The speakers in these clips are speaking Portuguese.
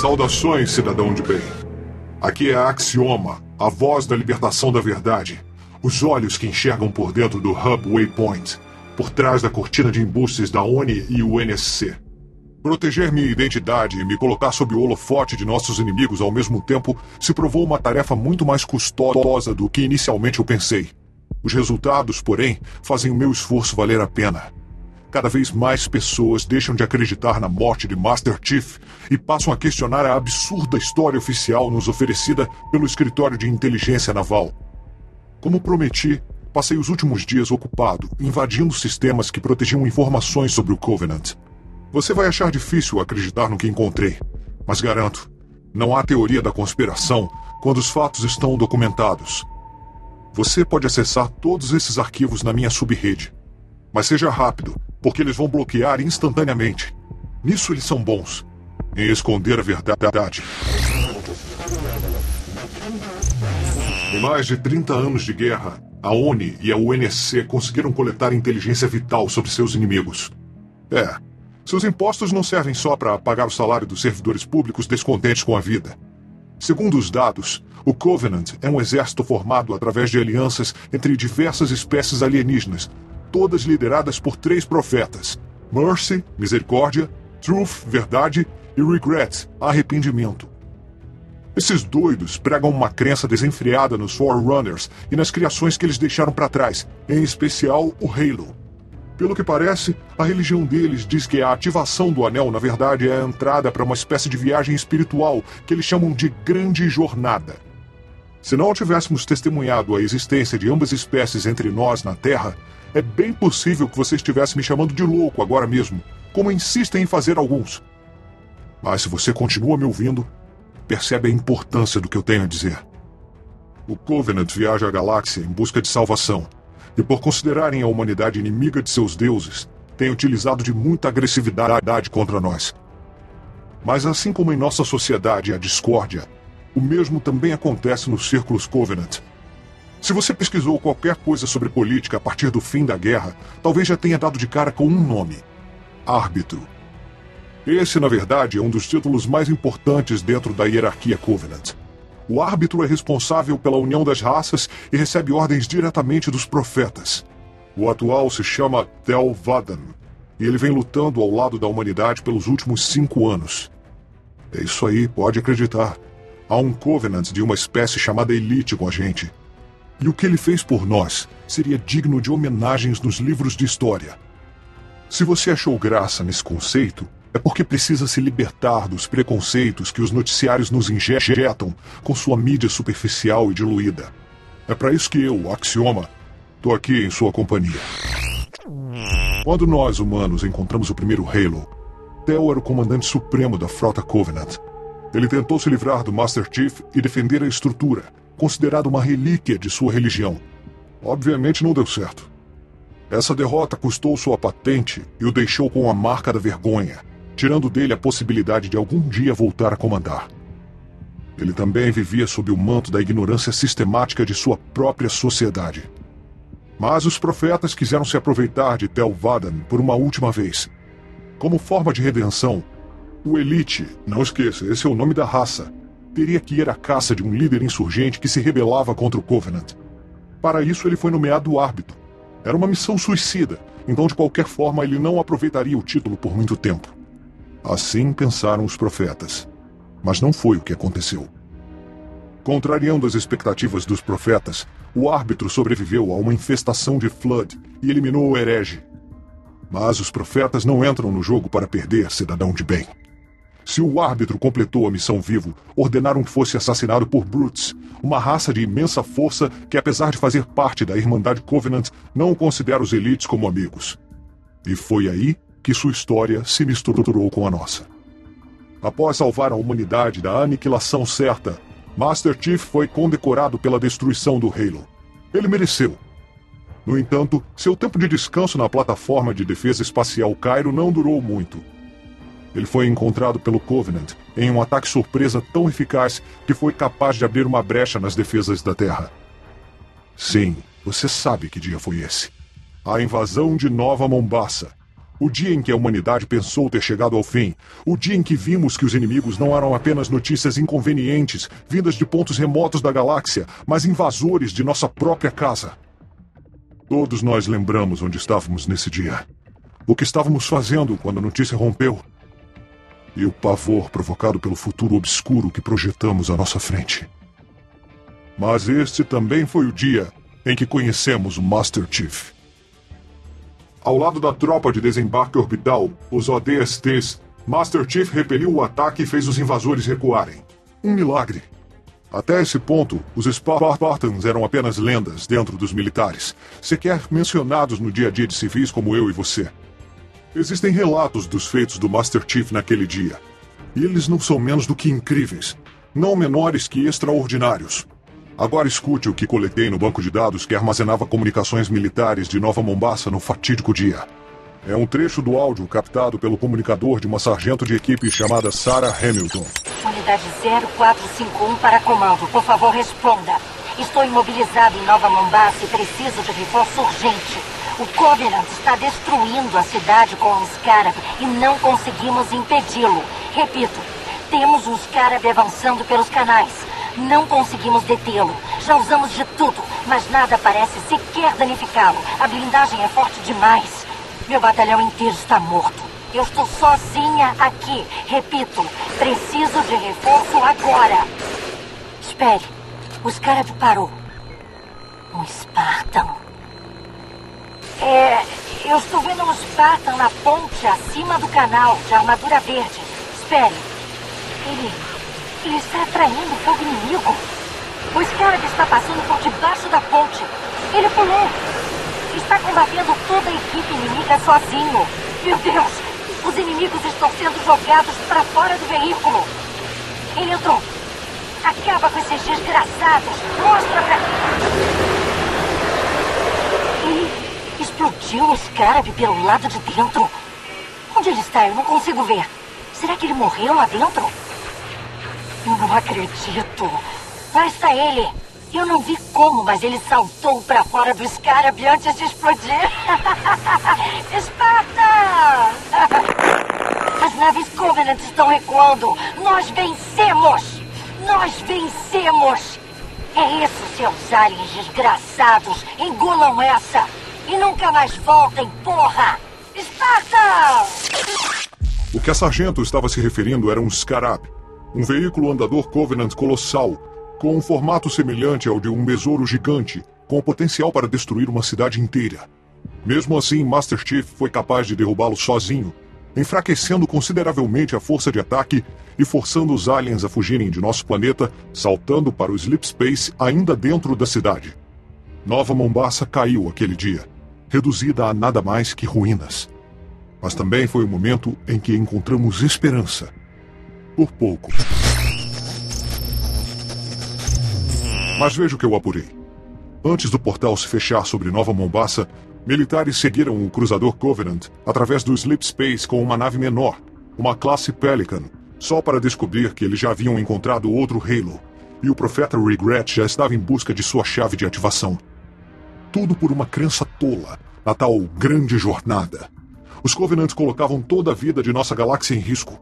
Saudações, cidadão de bem. Aqui é a Axioma, a voz da libertação da verdade. Os olhos que enxergam por dentro do Hub Waypoint, por trás da cortina de embustes da ONI e o NSC. Proteger minha identidade e me colocar sob o holofote de nossos inimigos ao mesmo tempo se provou uma tarefa muito mais custosa do que inicialmente eu pensei. Os resultados, porém, fazem o meu esforço valer a pena. Cada vez mais pessoas deixam de acreditar na morte de Master Chief e passam a questionar a absurda história oficial nos oferecida pelo Escritório de Inteligência Naval. Como prometi, passei os últimos dias ocupado, invadindo sistemas que protegiam informações sobre o Covenant. Você vai achar difícil acreditar no que encontrei, mas garanto, não há teoria da conspiração quando os fatos estão documentados. Você pode acessar todos esses arquivos na minha subrede. Mas seja rápido, porque eles vão bloquear instantaneamente. Nisso eles são bons. Em esconder a verdade. Em mais de 30 anos de guerra, a ONI e a UNSC conseguiram coletar inteligência vital sobre seus inimigos. É, seus impostos não servem só para pagar o salário dos servidores públicos descontentes com a vida. Segundo os dados, o Covenant é um exército formado através de alianças entre diversas espécies alienígenas, todas lideradas por três profetas: Mercy, misericórdia, Truth, verdade e Regret, arrependimento. Esses doidos pregam uma crença desenfreada nos Forerunners e nas criações que eles deixaram para trás, em especial o Halo. Pelo que parece, a religião deles diz que a ativação do anel, na verdade, é a entrada para uma espécie de viagem espiritual que eles chamam de Grande Jornada. Se não tivéssemos testemunhado a existência de ambas espécies entre nós na Terra, é bem possível que você estivesse me chamando de louco agora mesmo, como insistem em fazer alguns. Mas se você continua me ouvindo, percebe a importância do que eu tenho a dizer. O Covenant viaja à galáxia em busca de salvação, e por considerarem a humanidade inimiga de seus deuses, tem utilizado de muita agressividade contra nós. Mas assim como em nossa sociedade há discórdia, o mesmo também acontece nos círculos Covenant. Se você pesquisou qualquer coisa sobre política a partir do fim da guerra, talvez já tenha dado de cara com um nome: Árbitro. Esse, na verdade, é um dos títulos mais importantes dentro da hierarquia Covenant. O árbitro é responsável pela união das raças e recebe ordens diretamente dos profetas. O atual se chama Tel Vadan, e ele vem lutando ao lado da humanidade pelos últimos cinco anos. É isso aí, pode acreditar. Há um Covenant de uma espécie chamada Elite com a gente. E o que ele fez por nós seria digno de homenagens nos livros de história. Se você achou graça nesse conceito, é porque precisa se libertar dos preconceitos que os noticiários nos injetam com sua mídia superficial e diluída. É para isso que eu, Axioma, tô aqui em sua companhia. Quando nós, humanos, encontramos o primeiro Halo, Theo era o comandante supremo da frota Covenant. Ele tentou se livrar do Master Chief e defender a estrutura, considerado uma relíquia de sua religião. Obviamente não deu certo. Essa derrota custou sua patente e o deixou com a marca da vergonha, tirando dele a possibilidade de algum dia voltar a comandar. Ele também vivia sob o manto da ignorância sistemática de sua própria sociedade. Mas os profetas quiseram se aproveitar de Tel Vadan por uma última vez. Como forma de redenção, o Elite, não esqueça, esse é o nome da raça, teria que ir à caça de um líder insurgente que se rebelava contra o Covenant. Para isso, ele foi nomeado árbitro. Era uma missão suicida, então de qualquer forma ele não aproveitaria o título por muito tempo. Assim pensaram os profetas. Mas não foi o que aconteceu. Contrariando as expectativas dos profetas, o árbitro sobreviveu a uma infestação de Flood e eliminou o herege. Mas os profetas não entram no jogo para perder, cidadão de bem. Se o árbitro completou a missão vivo, ordenaram que fosse assassinado por Brutes, uma raça de imensa força que, apesar de fazer parte da Irmandade Covenant, não considera os elites como amigos. E foi aí que sua história se misturou com a nossa. Após salvar a humanidade da aniquilação certa, Master Chief foi condecorado pela destruição do Halo. Ele mereceu. No entanto, seu tempo de descanso na plataforma de defesa espacial Cairo não durou muito. Ele foi encontrado pelo Covenant em um ataque surpresa tão eficaz que foi capaz de abrir uma brecha nas defesas da Terra. Sim, você sabe que dia foi esse. A invasão de Nova Mombasa. O dia em que a humanidade pensou ter chegado ao fim. O dia em que vimos que os inimigos não eram apenas notícias inconvenientes, vindas de pontos remotos da galáxia, mas invasores de nossa própria casa. Todos nós lembramos onde estávamos nesse dia. O que estávamos fazendo quando a notícia rompeu. E o pavor provocado pelo futuro obscuro que projetamos à nossa frente. Mas este também foi o dia em que conhecemos o Master Chief. Ao lado da tropa de desembarque orbital, os ODSTs, Master Chief repeliu o ataque e fez os invasores recuarem. Um milagre. Até esse ponto, os Spartans eram apenas lendas dentro dos militares, sequer mencionados no dia a dia de civis como eu e você. Existem relatos dos feitos do Master Chief naquele dia. E eles não são menos do que incríveis, não menores que extraordinários. Agora escute o que coletei no banco de dados que armazenava comunicações militares de Nova Mombasa no fatídico dia. É um trecho do áudio captado pelo comunicador de uma sargento de equipe chamada Sarah Hamilton. Unidade 0451 para comando. Por favor, responda. Estou imobilizado em Nova Mombasa e preciso de reforço urgente. O Covenant está destruindo a cidade com um Scarab e não conseguimos impedi-lo. Repito, temos um Scarab avançando pelos canais. Não conseguimos detê-lo. Já usamos de tudo, mas nada parece sequer danificá-lo. A blindagem é forte demais. Meu batalhão inteiro está morto. Eu estou sozinha aqui. Repito, preciso de reforço agora. Espere. O Scarab parou. Um Spartan. É. Eu estou vendo um Spartan na ponte acima do canal, de armadura verde. Espere. Ele ele está atraindo fogo inimigo. O Scarab está passando por debaixo da ponte. Ele pulou. Está combatendo toda a equipe inimiga sozinho. Meu Deus! Os inimigos estão sendo jogados para fora do veículo. Ele entrou. Acaba com esses desgraçados. Mostra pra... Ele explodiu o Scarab pelo lado de dentro. Onde ele está? Eu não consigo ver. Será que ele morreu lá dentro? Eu não acredito. Lá está ele. Eu não vi como, mas ele saltou para fora do Scarab antes de explodir. Esparta! As naves Covenant estão recuando. Nós vencemos! Nós vencemos! É isso, seus aliens desgraçados. Engulam essa. E nunca mais voltem, porra! Esparta! O que a sargento estava se referindo era um Scarab um veículo andador Covenant colossal, com um formato semelhante ao de um besouro gigante, com potencial para destruir uma cidade inteira. Mesmo assim, Master Chief foi capaz de derrubá-lo sozinho, enfraquecendo consideravelmente a força de ataque e forçando os aliens a fugirem de nosso planeta, saltando para o Sleep Space ainda dentro da cidade. Nova Mombasa caiu aquele dia, reduzida a nada mais que ruínas. Mas também foi o momento em que encontramos esperança por pouco. Mas veja o que eu apurei. Antes do portal se fechar sobre Nova Mombasa, militares seguiram o cruzador Covenant através do Sleep Space com uma nave menor, uma classe Pelican, só para descobrir que eles já haviam encontrado outro Halo, e o profeta Regret já estava em busca de sua chave de ativação. Tudo por uma crença tola, a tal grande jornada. Os Covenants colocavam toda a vida de nossa galáxia em risco.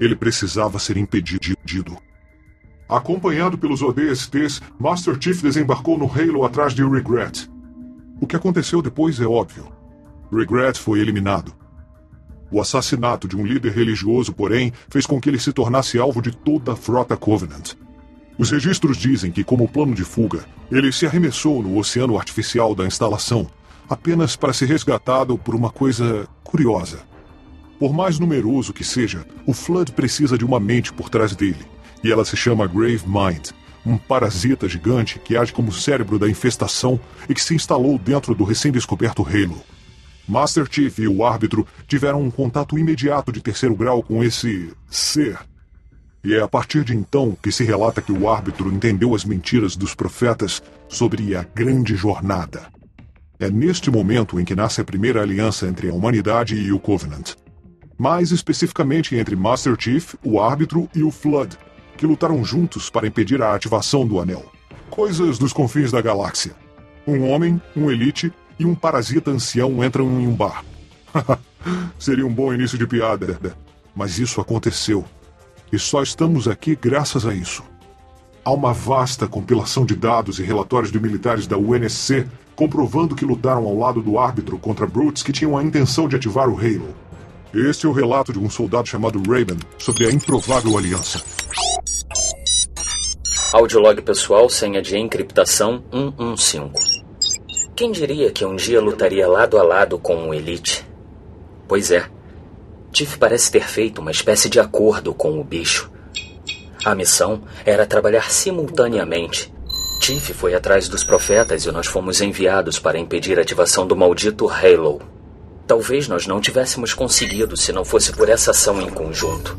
Ele precisava ser impedido. Acompanhado pelos ODSTs, Master Chief desembarcou no Halo atrás de Regret. O que aconteceu depois é óbvio. Regret foi eliminado. O assassinato de um líder religioso, porém, fez com que ele se tornasse alvo de toda a frota Covenant. Os registros dizem que, como plano de fuga, ele se arremessou no oceano artificial da instalação, apenas para ser resgatado por uma coisa curiosa. Por mais numeroso que seja, o Flood precisa de uma mente por trás dele. E ela se chama Grave Mind, um parasita gigante que age como cérebro da infestação e que se instalou dentro do recém-descoberto Halo. Master Chief e o árbitro tiveram um contato imediato de terceiro grau com esse ser. E é a partir de então que se relata que o árbitro entendeu as mentiras dos profetas sobre a grande jornada. É neste momento em que nasce a primeira aliança entre a humanidade e o Covenant mais especificamente entre Master Chief, o árbitro e o Flood, que lutaram juntos para impedir a ativação do anel. Coisas dos confins da galáxia. Um homem, um elite e um parasita ancião entram em um bar. Seria um bom início de piada, mas isso aconteceu. E só estamos aqui graças a isso. Há uma vasta compilação de dados e relatórios de militares da UNSC comprovando que lutaram ao lado do árbitro contra brutes que tinham a intenção de ativar o Halo. Este é o relato de um soldado chamado Raven sobre a improvável aliança. Audiolog pessoal, senha de encriptação 115. Quem diria que um dia lutaria lado a lado com o Elite? Pois é. Tiff parece ter feito uma espécie de acordo com o bicho. A missão era trabalhar simultaneamente. Tiff foi atrás dos profetas e nós fomos enviados para impedir a ativação do maldito Halo. Talvez nós não tivéssemos conseguido se não fosse por essa ação em conjunto.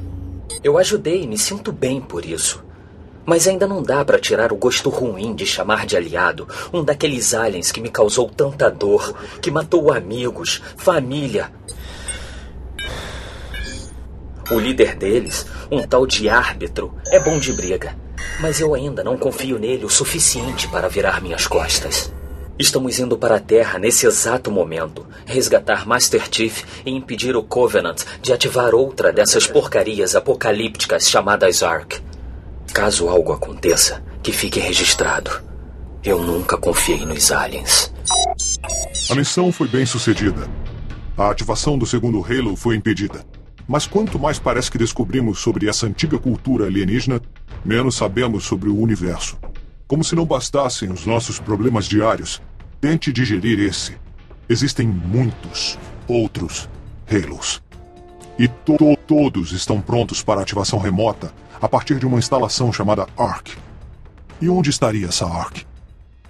Eu ajudei e me sinto bem por isso. Mas ainda não dá para tirar o gosto ruim de chamar de aliado um daqueles aliens que me causou tanta dor, que matou amigos, família. O líder deles, um tal de árbitro, é bom de briga, mas eu ainda não confio nele o suficiente para virar minhas costas. Estamos indo para a Terra nesse exato momento, resgatar Master Chief e impedir o Covenant de ativar outra dessas porcarias apocalípticas chamadas Ark. Caso algo aconteça, que fique registrado. Eu nunca confiei nos aliens. A missão foi bem sucedida. A ativação do segundo Halo foi impedida. Mas quanto mais parece que descobrimos sobre essa antiga cultura alienígena, menos sabemos sobre o universo. Como se não bastassem os nossos problemas diários, Tente digerir esse. Existem muitos outros Halos. E to todos estão prontos para ativação remota a partir de uma instalação chamada ARC. E onde estaria essa ARC?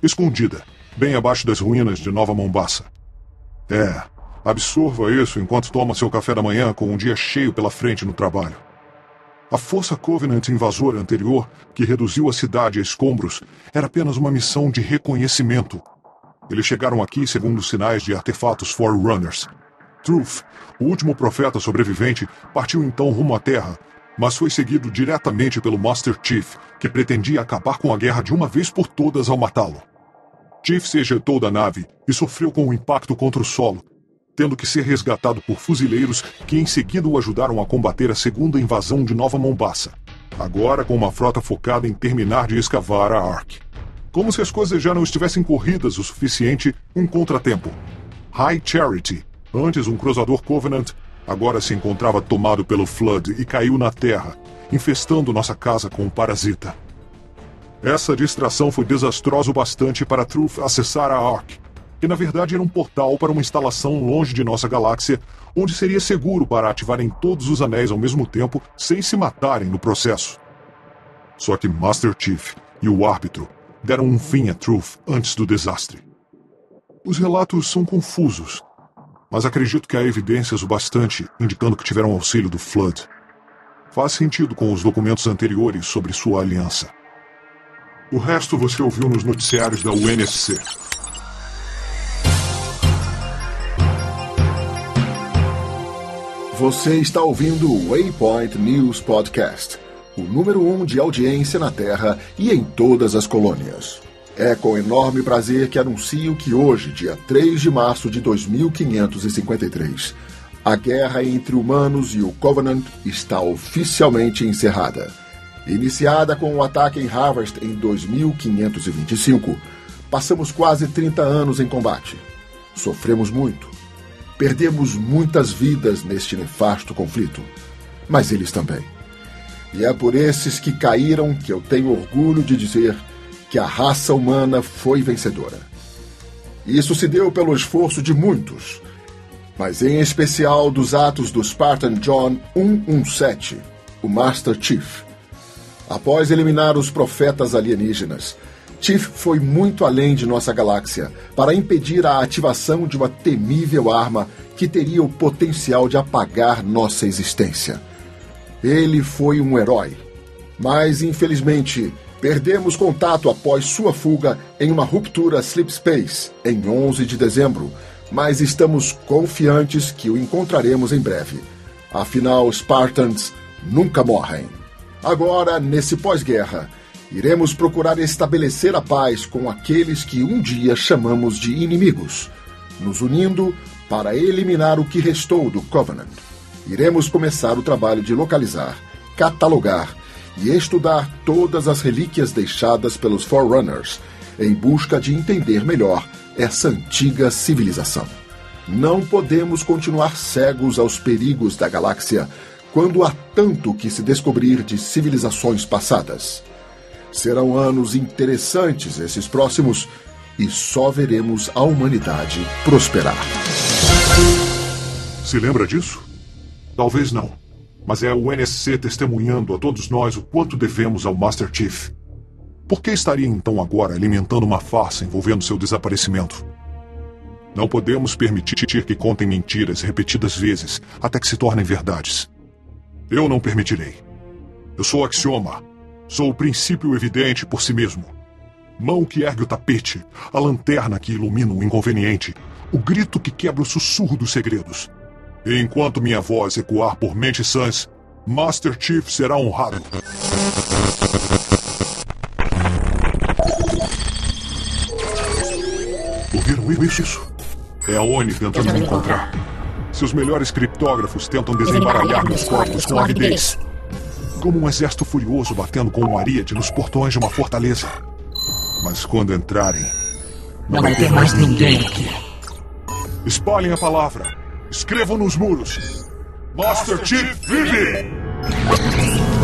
Escondida, bem abaixo das ruínas de Nova Mombasa. É, absorva isso enquanto toma seu café da manhã com um dia cheio pela frente no trabalho. A força Covenant invasora anterior, que reduziu a cidade a escombros, era apenas uma missão de reconhecimento eles chegaram aqui segundo sinais de artefatos Forerunners. Truth, o último profeta sobrevivente, partiu então rumo à Terra, mas foi seguido diretamente pelo Master Chief, que pretendia acabar com a guerra de uma vez por todas ao matá-lo. Chief se ejetou da nave e sofreu com o um impacto contra o solo, tendo que ser resgatado por fuzileiros que em seguida o ajudaram a combater a segunda invasão de Nova Mombasa, agora com uma frota focada em terminar de escavar a Ark. Como se as coisas já não estivessem corridas o suficiente, um contratempo. High Charity, antes um cruzador Covenant, agora se encontrava tomado pelo Flood e caiu na terra, infestando nossa casa com um parasita. Essa distração foi desastrosa o bastante para Truth acessar a Ark, que na verdade era um portal para uma instalação longe de nossa galáxia, onde seria seguro para ativarem todos os anéis ao mesmo tempo sem se matarem no processo. Só que Master Chief e o árbitro deram um fim a Truth antes do desastre. Os relatos são confusos, mas acredito que há evidências o bastante indicando que tiveram auxílio do Flood. Faz sentido com os documentos anteriores sobre sua aliança. O resto você ouviu nos noticiários da UNSC. Você está ouvindo o Waypoint News Podcast o número um de audiência na Terra e em todas as colônias. É com enorme prazer que anuncio que hoje, dia 3 de março de 2553, a guerra entre humanos e o Covenant está oficialmente encerrada. Iniciada com o ataque em Harvest em 2525, passamos quase 30 anos em combate. Sofremos muito. Perdemos muitas vidas neste nefasto conflito. Mas eles também. E é por esses que caíram que eu tenho orgulho de dizer que a raça humana foi vencedora. Isso se deu pelo esforço de muitos, mas em especial dos atos do Spartan John 117, o Master Chief. Após eliminar os profetas alienígenas, Chief foi muito além de nossa galáxia para impedir a ativação de uma temível arma que teria o potencial de apagar nossa existência. Ele foi um herói. Mas, infelizmente, perdemos contato após sua fuga em uma ruptura Sleep Space em 11 de dezembro, mas estamos confiantes que o encontraremos em breve. Afinal, Spartans nunca morrem. Agora, nesse pós-guerra, iremos procurar estabelecer a paz com aqueles que um dia chamamos de inimigos. nos unindo para eliminar o que restou do Covenant. Iremos começar o trabalho de localizar, catalogar e estudar todas as relíquias deixadas pelos Forerunners em busca de entender melhor essa antiga civilização. Não podemos continuar cegos aos perigos da galáxia quando há tanto que se descobrir de civilizações passadas. Serão anos interessantes esses próximos e só veremos a humanidade prosperar. Se lembra disso? Talvez não. Mas é o NSC testemunhando a todos nós o quanto devemos ao Master Chief. Por que estaria então agora alimentando uma farsa envolvendo seu desaparecimento? Não podemos permitir que contem mentiras repetidas vezes até que se tornem verdades. Eu não permitirei. Eu sou axioma. Sou o princípio evidente por si mesmo. Mão que ergue o tapete, a lanterna que ilumina o inconveniente, o grito que quebra o sussurro dos segredos. E enquanto minha voz ecoar por mentes sãs, Master Chief será honrado. Ouviram isso? É a ONI tentando me encontrar. Seus melhores criptógrafos tentam desembaralhar meus códigos com avidez. Como um exército furioso batendo com um ariete nos portões de uma fortaleza. Mas quando entrarem. Não vai ter mais ninguém aqui. Espalhem a palavra. Escrevam nos muros. Master Chief vive!